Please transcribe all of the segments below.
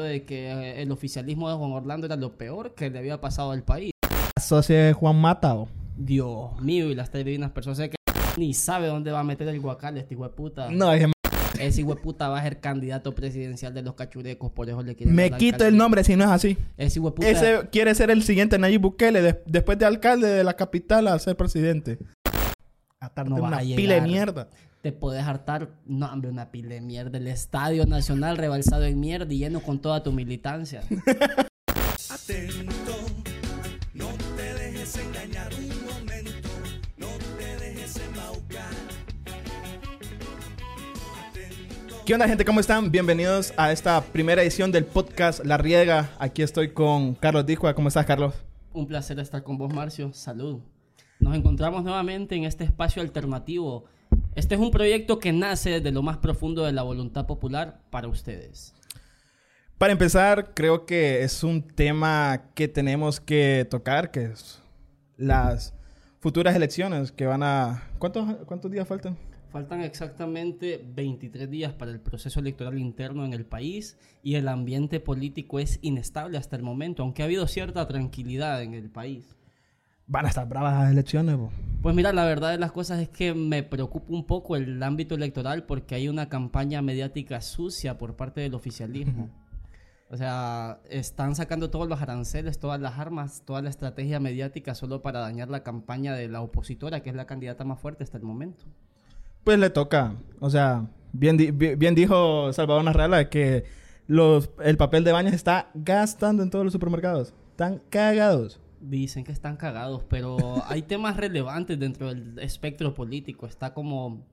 de que eh, el oficialismo de Juan Orlando era lo peor que le había pasado al país. Socio de Juan Matao. Dios mío, y las tres divinas personas que ni sabe dónde va a meter el guacal este hijo de puta. No, es Ese hijo de puta va a ser candidato presidencial de los cachurecos, por eso le quieren me quito el nombre si no es así. Ese hijo de puta... Ese quiere ser el siguiente Nayib Bukele de- después de alcalde de la capital a ser presidente. A No una a pila de mierda. Te podés hartar, no, hombre, una pila de mierda. El Estadio Nacional rebalsado en mierda y lleno con toda tu militancia. Atento, no te dejes engañar un momento, no te dejes embaucar. Atento. ¿Qué onda, gente? ¿Cómo están? Bienvenidos a esta primera edición del podcast La Riega. Aquí estoy con Carlos Dijua. ¿Cómo estás, Carlos? Un placer estar con vos, Marcio. Salud. Nos encontramos nuevamente en este espacio alternativo. Este es un proyecto que nace desde lo más profundo de la voluntad popular para ustedes. Para empezar, creo que es un tema que tenemos que tocar, que es las futuras elecciones que van a... ¿Cuántos, cuántos días faltan? Faltan exactamente 23 días para el proceso electoral interno en el país y el ambiente político es inestable hasta el momento, aunque ha habido cierta tranquilidad en el país. Van a estar bravas las elecciones, bo. Pues mira, la verdad de las cosas es que me preocupa un poco el ámbito electoral porque hay una campaña mediática sucia por parte del oficialismo. O sea, están sacando todos los aranceles, todas las armas, toda la estrategia mediática solo para dañar la campaña de la opositora, que es la candidata más fuerte hasta el momento. Pues le toca. O sea, bien, di- bi- bien dijo Salvador Narrala que los, el papel de baño se está gastando en todos los supermercados. Están cagados. Dicen que están cagados, pero hay temas relevantes dentro del espectro político. Está como,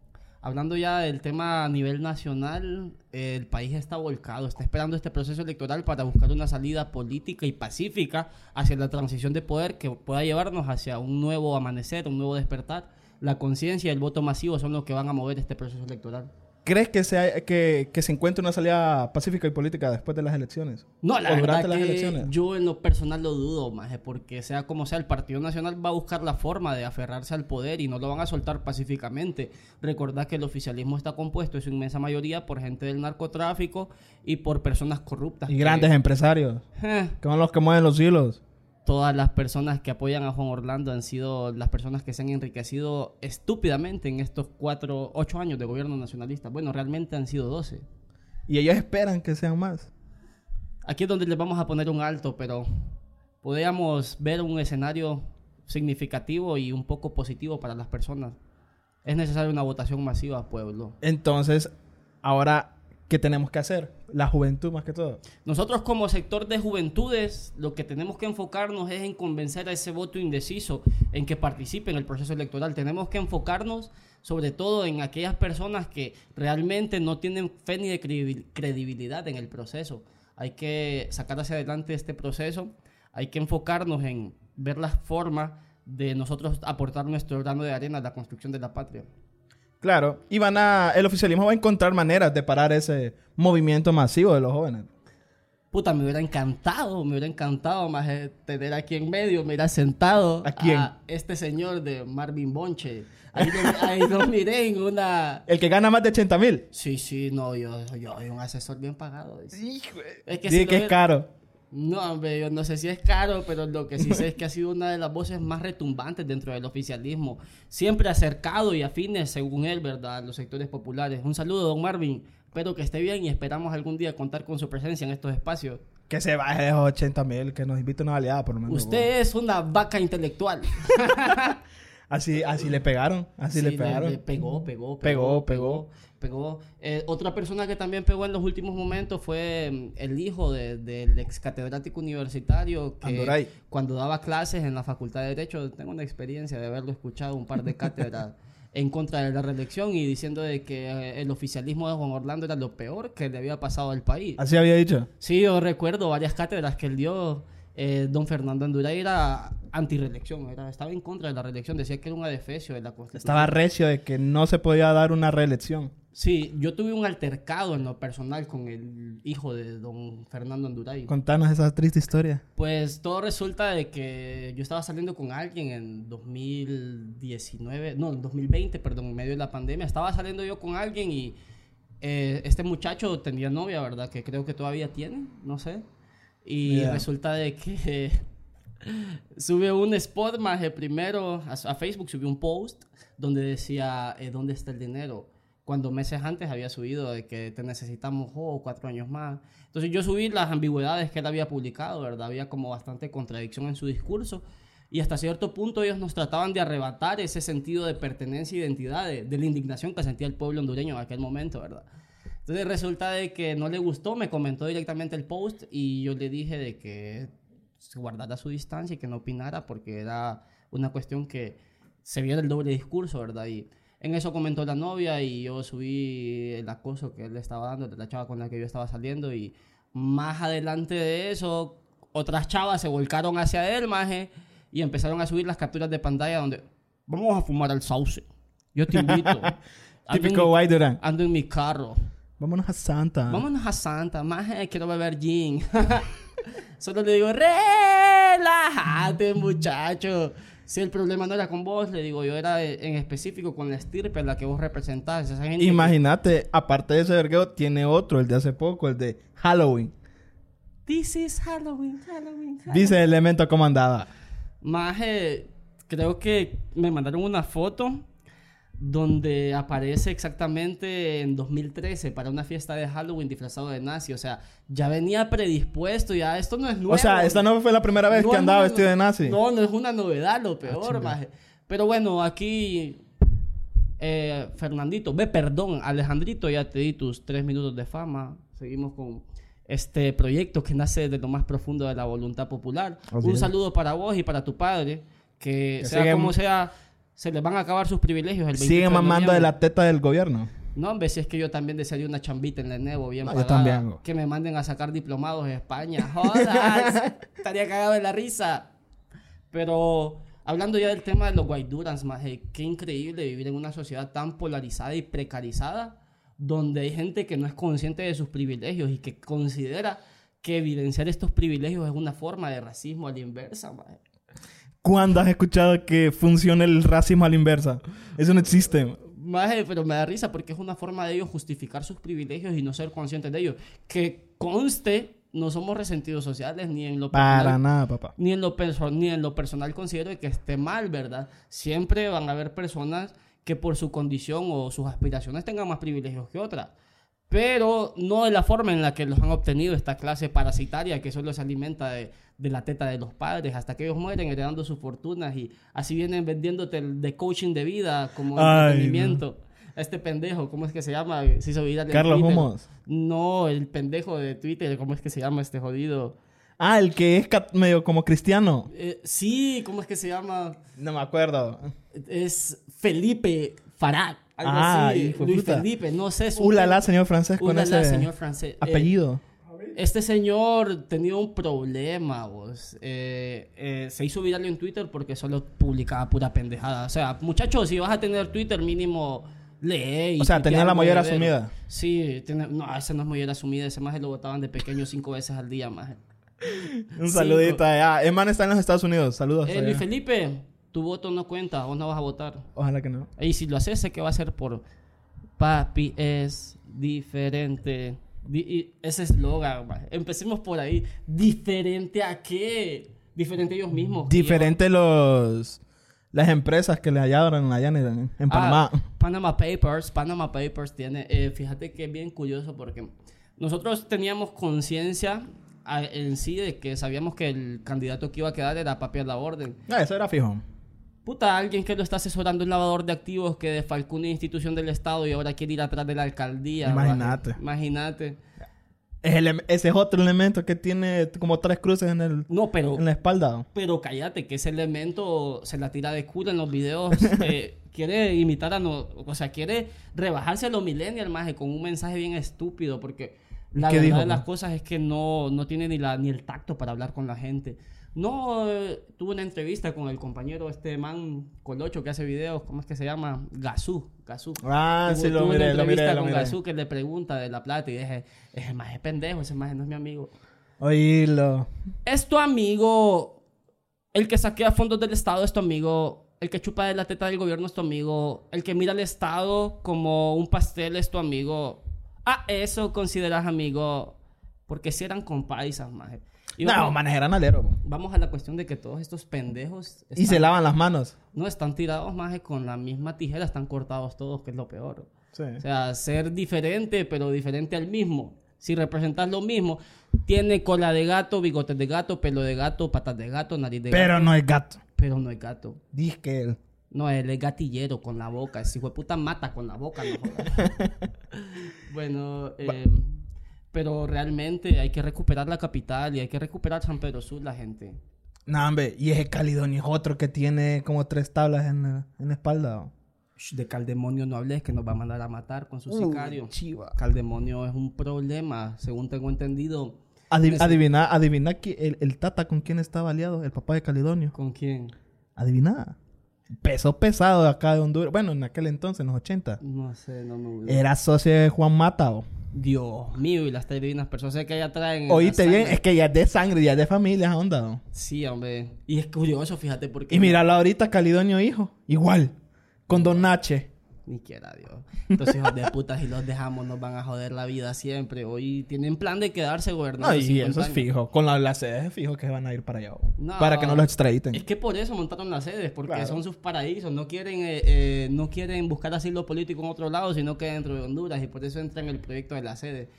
hablando ya del tema a nivel nacional, el país está volcado, está esperando este proceso electoral para buscar una salida política y pacífica hacia la transición de poder que pueda llevarnos hacia un nuevo amanecer, un nuevo despertar. La conciencia y el voto masivo son los que van a mover este proceso electoral. ¿Crees que se, hay- que, que se encuentre una salida pacífica y política después de las elecciones? No, la ¿O verdad las que elecciones? yo en lo personal lo dudo, maje, porque sea como sea, el Partido Nacional va a buscar la forma de aferrarse al poder y no lo van a soltar pacíficamente. Recordad que el oficialismo está compuesto en su inmensa mayoría por gente del narcotráfico y por personas corruptas. Y que- grandes empresarios. Eh, Que son los que mueven los hilos. Todas las personas que apoyan a Juan Orlando han sido las personas que se han enriquecido estúpidamente en estos cuatro, ocho años de gobierno nacionalista. Bueno, realmente han sido doce. Y ellos esperan que sean más. Aquí es donde les vamos a poner un alto, pero podríamos ver un escenario significativo y un poco positivo para las personas. Es necesaria una votación masiva, pueblo. Entonces, ahora, ¿qué tenemos que hacer? La juventud más que todo. Nosotros como sector de juventudes, lo que tenemos que enfocarnos es en convencer a ese voto indeciso en que participe en el proceso electoral. Tenemos que enfocarnos sobre todo en aquellas personas que realmente no tienen fe ni de credibil- credibilidad en el proceso. Hay que sacar hacia adelante este proceso, hay que enfocarnos en ver las formas de nosotros aportar nuestro grano de arena a la construcción de la patria. Claro. Y van a... El oficialismo va a encontrar maneras de parar ese movimiento masivo de los jóvenes. Puta, me hubiera encantado, me hubiera encantado más eh, tener aquí en medio, mira, sentado ¿A quién? este señor de Marvin Bonche. Ahí lo, ahí lo miré en una... El que gana más de 80 mil. Sí, sí, no, yo, yo soy un asesor bien pagado. dice. Es que si que es hubiera- caro. No, hombre, yo no sé si es caro, pero lo que sí sé es que ha sido una de las voces más retumbantes dentro del oficialismo. Siempre acercado y afines, según él, ¿verdad?, a los sectores populares. Un saludo, don Marvin. Espero que esté bien y esperamos algún día contar con su presencia en estos espacios. Que se baje de esos 80 mil, que nos invite a una baleada por lo menos. Usted es una vaca intelectual. Así, así le pegaron. Así le pegaron. pegó, pegó, Pegó, pegó, pegó. Pegó. Eh, otra persona que también pegó en los últimos momentos fue mm, el hijo de- del ex catedrático universitario que Andoray. cuando daba clases en la Facultad de Derecho, tengo una experiencia de haberlo escuchado un par de cátedras en contra de la reelección y diciendo de que eh, el oficialismo de Juan Orlando era lo peor que le había pasado al país. Así había dicho. Sí, yo recuerdo varias cátedras que él dio. Eh, don Fernando Anduray era anti-reelección, era, estaba en contra de la reelección, decía que era un adefesio de la Constitución. Estaba recio de que no se podía dar una reelección. Sí, yo tuve un altercado en lo personal con el hijo de don Fernando Anduray. Contanos esa triste historia. Pues todo resulta de que yo estaba saliendo con alguien en 2019, no, en 2020, perdón, en medio de la pandemia. Estaba saliendo yo con alguien y eh, este muchacho tenía novia, ¿verdad? Que creo que todavía tiene, no sé. Y Yeah. resulta de que sube un spot más de primero a, a Facebook, subió un post donde decía, eh, ¿dónde está el dinero? Cuando meses antes había subido de que te necesitamos oh, cuatro años más. Entonces yo subí las ambigüedades que él había publicado, ¿verdad? Había como bastante contradicción en su discurso. Y hasta cierto punto ellos nos trataban de arrebatar ese sentido de pertenencia e identidad, de, de la indignación que sentía el pueblo hondureño en aquel momento, ¿verdad? Entonces resulta de que no le gustó, me comentó directamente el post y yo le dije de que se guardara su distancia y que no opinara porque era una cuestión que se viera el doble discurso, ¿verdad? Y en eso comentó la novia y yo subí el acoso que él le estaba dando de la chava con la que yo estaba saliendo y más adelante de eso otras chavas se volcaron hacia él, maje, y empezaron a subir las capturas de pantalla donde vamos a fumar al sauce. Yo te invito. Típico White Durán. Ando en mi carro. Vámonos a Santa. Vámonos a Santa, maje, quiero beber gin. Solo le digo, relájate, muchacho. Si el problema no era con vos, le digo, yo era en específico con la estirpe, la que vos representás. Que- Imagínate, aparte de ese vergueo, tiene otro, el de hace poco, el de Halloween. This is Halloween, Halloween, Halloween. Dice Elemento cómo andaba. Maje, creo que me mandaron una foto donde aparece exactamente en 2013 para una fiesta de Halloween disfrazado de nazi. O sea, ya venía predispuesto, ya esto no es nuevo. O sea, esta no fue la primera vez No que andaba una- vestido de nazi. No, no es una novedad, lo peor, chinga. maje. Pero bueno, aquí eh, Fernandito, ve, perdón, Alejandrito, ya te di tus tres minutos de fama. Seguimos con este proyecto que nace de lo más profundo de la voluntad popular. Así Un es. saludo para vos y para tu padre, que, Que sea como sea, se les van a acabar sus privilegios el 28 Sigue mamando de la teta del gobierno. No, hombre, si es que yo también desearía una chambita en la Enevo bien No, yo pagada. también. Que me manden a sacar diplomados en España. Jodas, estaría cagado de la risa. Pero hablando ya del tema de los Guaidurans, maje, qué increíble vivir en una sociedad tan polarizada y precarizada, donde hay gente que no es consciente de sus privilegios y que considera que evidenciar estos privilegios es una forma de racismo a la inversa, maje. ¿Cuándo has escuchado que funcione el racismo a la inversa? Eso no existe. Maje, pero me da risa porque es una forma de ellos justificar sus privilegios y no ser conscientes de ellos. Que conste, no somos resentidos sociales ni en lo Para personal, nada, papá. ni en lo ni en lo personal considero que esté mal, ¿verdad? Siempre van a haber personas que por su condición o sus aspiraciones tengan más privilegios que otras. Pero no de la forma en la que los han obtenido esta clase parasitaria que solo se alimenta de, de la teta de los padres hasta que ellos mueren heredando sus fortunas y así vienen vendiéndote el de coaching de vida como Ay, entretenimiento. Este pendejo, ¿cómo es que se llama? Se hizo viral Carlos. Humos. No, el pendejo de Twitter, ¿cómo es que se llama este jodido? Ah, el que es medio como cristiano. Eh, sí, ¿cómo es que se llama? No me acuerdo. Es Felipe Farad. Algo Ah, así. hijo Luis puta. Felipe, no sé. Ulala, señor francés, Ulala, señor francés. Eh, apellido. este señor tenía un problema, vos. Eh, eh, se hizo viral en Twitter porque solo publicaba pura pendejada. O sea, muchachos, si vas a tener Twitter, mínimo lee. y O sea, tenía la mollera asumida. Sí, no, ese no es mollera asumida. Ese más lo botaban de pequeño cinco veces al día, más. Un saludito allá. El man está en los Estados Unidos. Saludos. Luis Felipe, tu voto no cuenta, vos no vas a votar. Ojalá que no. Y si lo haces, sé que va a ser por papi es diferente. Di- ese eslogan, empecemos por ahí. ¿Diferente a qué? Diferente a ellos mismos. Diferente los... Las empresas que le hallaron allá en, en Ah, Panamá. Panama Papers. Panama Papers tiene. eh, fíjate que es bien curioso porque nosotros teníamos conciencia a- en sí de que sabíamos que el candidato que iba a quedar era papi a la orden. Ah, eso era fijo. Puta, alguien que lo está asesorando un lavador de activos que defalcó una institución del Estado y ahora quiere ir atrás de la alcaldía. Imagínate. Imagínate. Es el- ese es otro elemento que tiene como tres cruces en, el, No, pero, en la espalda. pero cállate, que ese elemento se la tira de culo en los videos. eh, quiere imitar a... No, o sea, quiere rebajarse a los millennials, más con un mensaje bien estúpido porque la ¿Qué verdad dijo, de las cosas es que no, no tiene ni, la, ni el tacto para hablar con la gente. No, eh, tuve una entrevista con el compañero este man Colocho que hace videos, ¿cómo es que se llama? Gazú, Gazú. Ah, Tuvo- sí, lo tuve miré, una lo entrevista miré, lo con miré. Gazú que le pregunta de la plata y dije, ese más es pendejo, ese más no es mi amigo. Oílo. Es tu amigo, el que saquea fondos del Estado es tu amigo, el que chupa de la teta del gobierno es tu amigo, el que mira al Estado como un pastel es tu amigo. Ah, eso consideras amigo. Porque si eran compaisas, maje. No, eran alero. vamos a la cuestión de que todos estos pendejos. Y se están- lavan las manos. No están tirados, maje, con la misma tijera, están cortados todos, que es lo peor. Sí. O sea, ser diferente, pero diferente al mismo. Si representas lo mismo, tiene cola de gato, bigotes de gato, pelo de gato, patas de gato, nariz de Pero gato. no es gato. Pero no es gato. Dice que él. No, él es gatillero con la boca. Ese hijo de puta mata con la boca, no jodas. bueno, eh, pero realmente hay que recuperar la capital y hay que recuperar San Pedro Sur, la gente. No, hombre. Y ese Calidonio es otro que tiene como tres tablas en, en la espalda. ¿o? Shh, De Caldemonio no hables, que nos va a mandar a matar con su sicario. Uh, chiva. Caldemonio es un problema, según tengo entendido. Adi- Ese- adivina, adivina que el, el Tata con quién estaba aliado, el papá de Calidonio. ¿Con quién? Adivina. Peso pesado de acá de Honduras. Bueno, en aquel entonces, en los 80. No sé, no me Era socio de Juan Mata. ¿o? Dios mío, y las divinas personas que allá traen. Oíste bien, es que ya es de sangre, ya es de familia, onda. Sí, hombre. Y es curioso, fíjate, porque. Y míralo ahorita, Calidonio hijo. Igual. Con Don Nache. Ni quiera Dios. Estos hijos de puta, si los dejamos, nos van a joder la vida siempre. Hoy tienen plan de quedarse gobernando. No, y 50 eso es años. fijo. Con la, las sedes es fijo que van a ir para allá. No. Para que no los extraditen. Es que por eso montaron las sedes, porque Claro. son sus paraísos. No quieren, eh, eh, no quieren buscar asilo político en otro lado, sino que dentro de Honduras. Y por eso entra en el proyecto de la sede.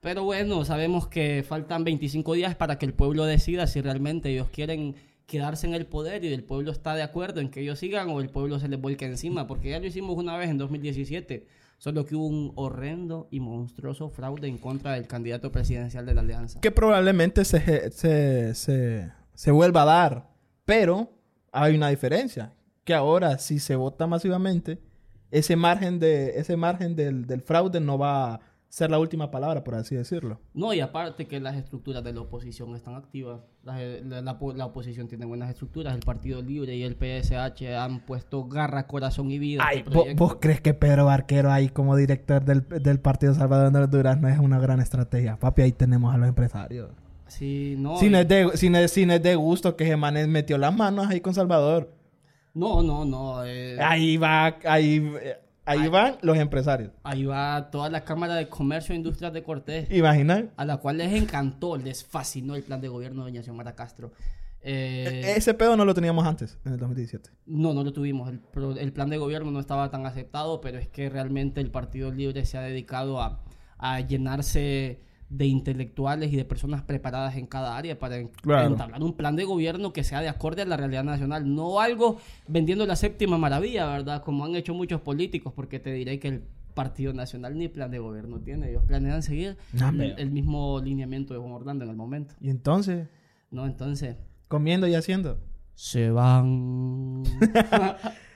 Pero bueno, sabemos que faltan 25 días para que el pueblo decida si realmente ellos quieren quedarse en el poder y el pueblo está de acuerdo en que ellos sigan o el pueblo se les vuelca encima. Porque ya lo hicimos una vez en 2017. Solo que hubo un horrendo y monstruoso fraude en contra del candidato presidencial de la alianza. que probablemente se, se, se, se vuelva a dar. Pero hay una diferencia. Que ahora, si se vota masivamente, ese margen, de, ese margen del, del fraude no va ser la última palabra, por así decirlo. No, y aparte que las estructuras de la oposición están activas. La, la- la po- la oposición tiene buenas estructuras. El Partido Libre y el PSH han puesto garra, corazón y vida. Ay, este ¿vo- proyecto. ¿vos, crees que Pedro Barquero ahí como director del, del Partido Salvador de Honduras no es una gran estrategia? Papi, ahí tenemos a los empresarios. Sí, no. si, no es de, si, no si no es de gusto que Gemanes metió las manos ahí con Salvador. no, no, no. eh, Ahí va, ahí, ahí van los empresarios. ahí va toda la Cámara de Comercio e Industrias de Cortés. Imagina. A la cual les encantó, les fascinó el plan de gobierno de doña Xiomara Castro. Eh, Ese pedo no lo teníamos antes, en el 2017. No, no lo tuvimos. El plan de gobierno no estaba tan aceptado, pero es que realmente el Partido Libre se ha dedicado a, a llenarse de intelectuales y de personas preparadas en cada área para Claro. entablar un plan de gobierno que sea de acorde a la realidad nacional. No algo vendiendo la séptima maravilla, ¿verdad? Como han hecho muchos políticos, porque te diré que el Partido Nacional ni plan de gobierno tiene. Ellos planean seguir No, el mismo lineamiento de Juan Orlando en el momento. Y entonces, ¿No? Entonces, comiendo y haciendo. se van...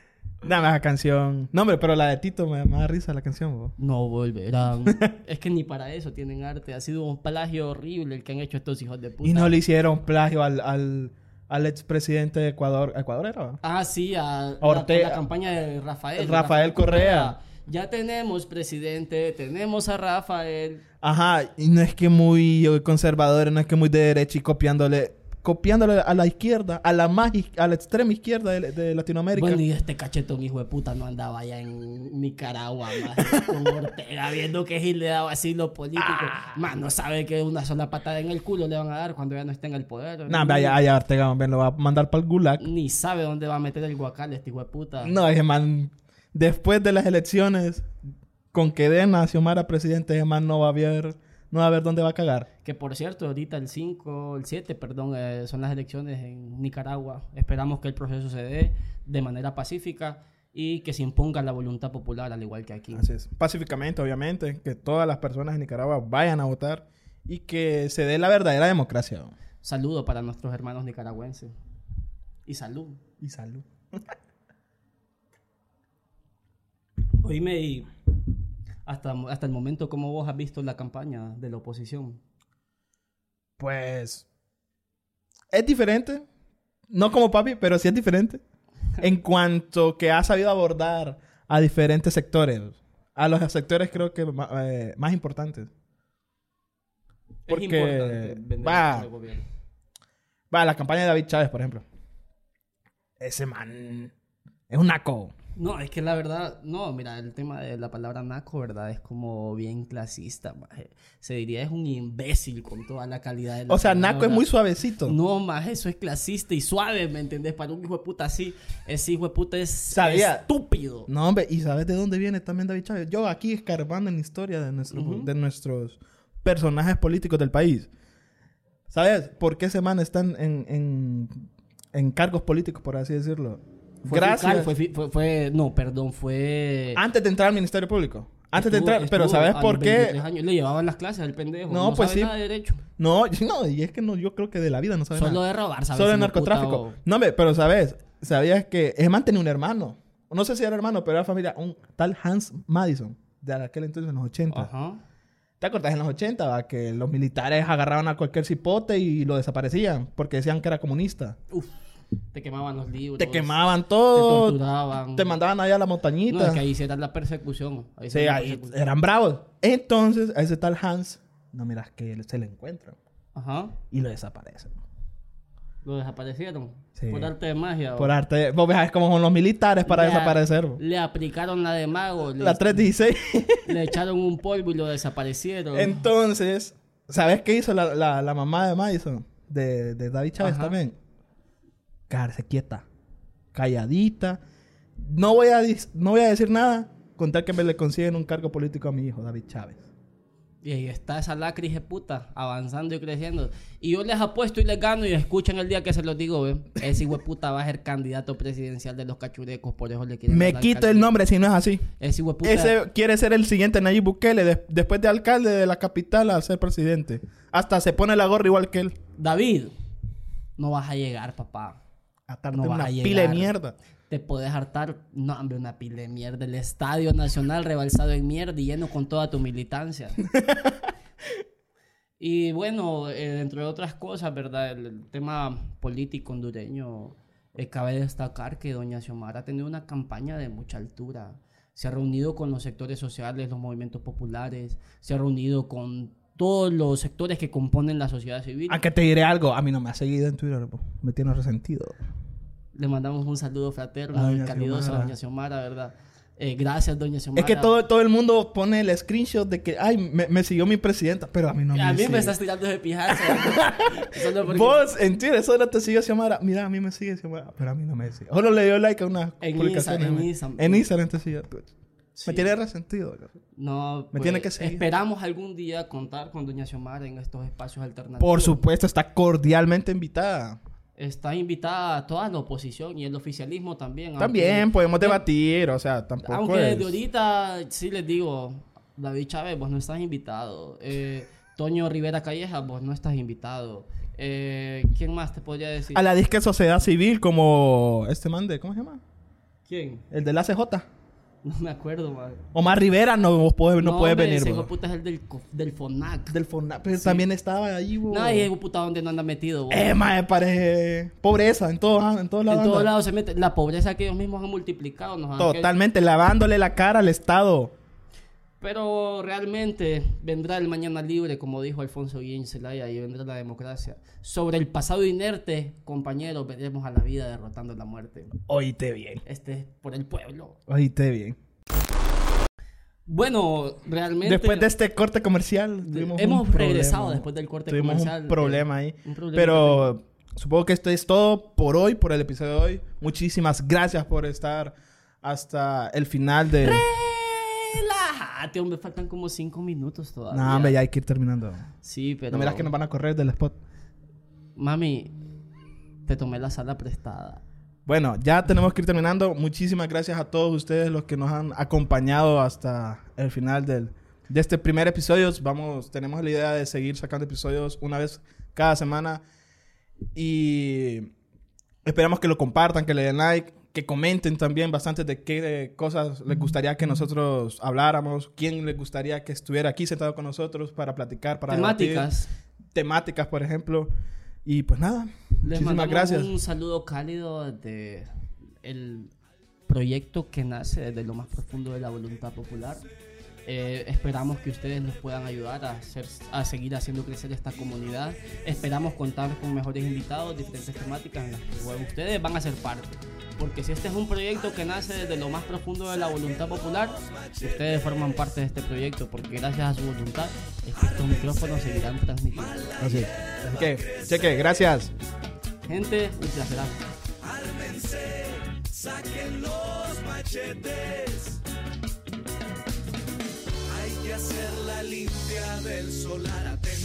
Dame esa canción. No, hombre, pero la de Tito me, me da risa la canción, bo. No volverán. es que ni para eso tienen arte. Ha sido un plagio horrible el que han hecho estos hijos de puta. Y no le hicieron plagio al, al, al expresidente de Ecuador. ¿Ecuador era? Ah, sí, a Ortega. La, la campaña de Rafael. Rafael Correa. Ya tenemos presidente, tenemos a Rafael. Ajá, y no es que muy conservador, no es que muy de derecha y copiándole, copiándole a la izquierda, a la más, a la extrema izquierda de, de Latinoamérica. Bueno, y este cachetón hijo de puta no andaba allá en Nicaragua, más con Ortega, viendo que Gil le daba así los políticos. Ah. Más no sabe que una sola patada en el culo le van a dar cuando ya no esté en el poder. Nah, hombre, allá, allá Ortega, hombre, lo va a mandar para el gulag. Ni sabe dónde va a meter el guacal este hijo de puta. No, ese man, después de las elecciones, con que den a Xiomara presidente, ese man no va a ver, no va a ver dónde va a cagar. Que por cierto, ahorita el 5, el 7, perdón, eh, son las elecciones en Nicaragua. Esperamos que el proceso se dé de manera pacífica y que se imponga la voluntad popular, al igual que aquí. Así es. Pacíficamente, obviamente, que todas las personas en Nicaragua vayan a votar y que se dé la verdadera democracia. Saludo para nuestros hermanos nicaragüenses. Y salud. Y salud. Oíme, y hasta, hasta el momento, ¿cómo vos has visto la campaña de la oposición? Pues es diferente. No como papi, pero sí es diferente. en cuanto que ha sabido abordar a diferentes sectores. A los sectores creo que eh, más importantes. Porque es importante vender va- el gobierno. Va, la campaña de David Chávez, por ejemplo. Ese man es un naco. No, es que la verdad, no, mira, el tema de la palabra naco, ¿verdad? Es como bien clasista, maje. Se diría es un imbécil con toda la calidad de la O sea, palabra. Naco es muy suavecito. No, más eso es clasista y suave, ¿me entendés? Para un hijo de puta así, ese hijo de puta es Sabía. estúpido. No, hombre, ¿y sabes de dónde viene también David Chávez? Yo aquí escarbando en la historia de, nuestro, de nuestros personajes políticos del país. ¿Sabes por qué ese man están en, en, en cargos políticos, por así decirlo? Fue Gracias. fiscal, fue, fue, fue- no, perdón, fue... Antes de entrar al Ministerio Público. Antes de entrar, pero ¿sabes por qué? 23 años. Le llevaban las clases al pendejo. No, No, pues sabe sí. nada de derecho. No, no, y es que no, yo creo que de la vida no sabe Solo nada. de robar, ¿sabes? Solo de narcotráfico. o- No, hombre, pero ¿sabes? ¿Sabías que man tenía un hermano? No sé si era hermano, pero era familia. Un tal Hans Madison, de aquel entonces en los 80. Ajá. ¿Te acuerdas en los 80? va? Que los militares agarraban a cualquier cipote y lo desaparecían porque decían que era comunista. Uf, te quemaban los libros. Te quemaban Te todo, torturaban. te mandaban allá a la montañita. No, es que ahí sí era la persecución. Ahí sí ahí eran bravos. Entonces, a ese tal Hans, no miras que se le encuentran Ajá. y lo desaparecen. Lo desaparecieron. Sí. Por arte de magia. Por o- arte, vos ves cómo son los militares para Le desaparecer. Le aplicaron la de mago. Le, La 316. le echaron un polvo y lo desaparecieron. Entonces, ¿sabes qué hizo la, la, la mamá de Madison? De, de David Chávez también. Quedarse quieta. Calladita. No voy, a, no voy a decir nada con tal que me le consiguen un cargo político a mi hijo, David Chávez. Y ahí está esa lacris de puta, avanzando y creciendo. Y yo les apuesto y les gano y escuchen el día que se los digo, ¿ve? Ese hijo de puta va a ser candidato presidencial de los cachurecos, por eso le quieren Me quito el nombre si no es así. Ese hijo de puta. Ese quiere ser el siguiente Nayib Bukele de- después de alcalde de la capital a ser presidente. Hasta se pone la gorra igual que él. David, no vas a llegar, papá. No una a pila de mierda. Te podés hartar, no, hombre, una pila de mierda. El Estadio Nacional rebalsado en mierda y lleno con toda tu militancia. y bueno, eh, entre otras cosas, ¿verdad? El, el tema político hondureño, eh, cabe destacar que doña Xiomara ha tenido una campaña de mucha altura. Se ha reunido con los sectores sociales, los movimientos populares, se ha reunido con todos los sectores que componen la sociedad civil. Aunque te diré algo, a mí no me ha seguido en Twitter, me tiene resentido. Le mandamos un saludo fraterno A y calidoso a doña Xiomara, ¿verdad? Eh, gracias, doña Xiomara. Es que todo, todo el mundo pone el screenshot de que, ay, me, me siguió mi presidenta, pero a mí no me a mí sigue. me estás tirando de pijazo. Solo porque- Vos, en Twitter, solo te sigue Xiomara. Mira, a mí me sigue Xiomara, pero a mí no me sigue. Solo le dio like a unas En publicaciones. Insta- en me- Insta. En Instagram te sigue. Sí. Me tiene resentido. No, Me tiene que seguir. Esperamos algún día contar con doña Xiomara en estos espacios alternativos. Por supuesto, está cordialmente invitada. Está invitada a toda la oposición y el oficialismo también. También aunque- podemos debatir, o sea, tampoco Aunque es... desde ahorita sí les digo, David Chávez, vos no estás invitado. Eh, Toño Rivera Calleja, vos no estás invitado. Eh, ¿Quién más te podría decir? A la disque sociedad civil como este man de... ¿Cómo se llama? ¿Quién? El del ACJ. No me acuerdo, madre. Omar Rivera no, puede, no, puede hombre, venir. Ese hijo puta es el del, del FONAC. Del FONAP. Pero también estaba ahí, bo. No, y hijo puta donde no anda metido. bo. Eh, mae, parece pobreza en todos, en todos lados. en todos lados se mete. La pobreza que ellos mismos han multiplicado. Nos han Totalmente, lavándole la cara al Estado. Pero realmente vendrá el mañana libre, como dijo Alfonso Guillén Zelaya, y vendrá la democracia. Sobre el pasado inerte, compañeros, veremos a la vida derrotando la muerte. Oíste bien. Este es por el pueblo. Oíste bien. Bueno, realmente. Después de este corte comercial, tuvimos hemos un regresado problema. después del corte Tuvimos comercial. un problema ahí. un problema Pero supongo que esto es todo por hoy, por el episodio de hoy. Muchísimas gracias por estar hasta el final de... Relájate, hombre, faltan como cinco minutos todavía. No, hombre, ya hay que ir terminando. Sí, pero. No miras que nos van a correr del spot. Mami, te tomé la sala prestada. Bueno, ya tenemos que ir terminando. Muchísimas gracias a todos ustedes los que nos han acompañado hasta el final del, de este primer episodio. Vamos, tenemos la idea de seguir sacando episodios una vez cada semana. Y esperamos que lo compartan, que le den like, que comenten también bastante de qué cosas les gustaría que nosotros habláramos, quién les gustaría que estuviera aquí sentado con nosotros para platicar, para debatir. Temáticas. temáticas, por ejemplo. Y pues nada, Les muchísimas mandamos gracias. un saludo cálido de el proyecto que nace desde lo más profundo de la voluntad popular. Eh, esperamos que ustedes nos puedan ayudar a, hacer, a seguir haciendo crecer esta comunidad. Esperamos contar con mejores invitados, diferentes temáticas en las que ustedes van a ser parte. Porque si este es un proyecto que nace desde lo más profundo de la voluntad popular, ustedes forman parte de este proyecto, porque gracias a su voluntad es que estos micrófonos seguirán transmitiendo. Así. Así que, cheque, gracias. Gente, un placer. Ármense, saquen los machetes. Hay que hacer la limpia del solar atento.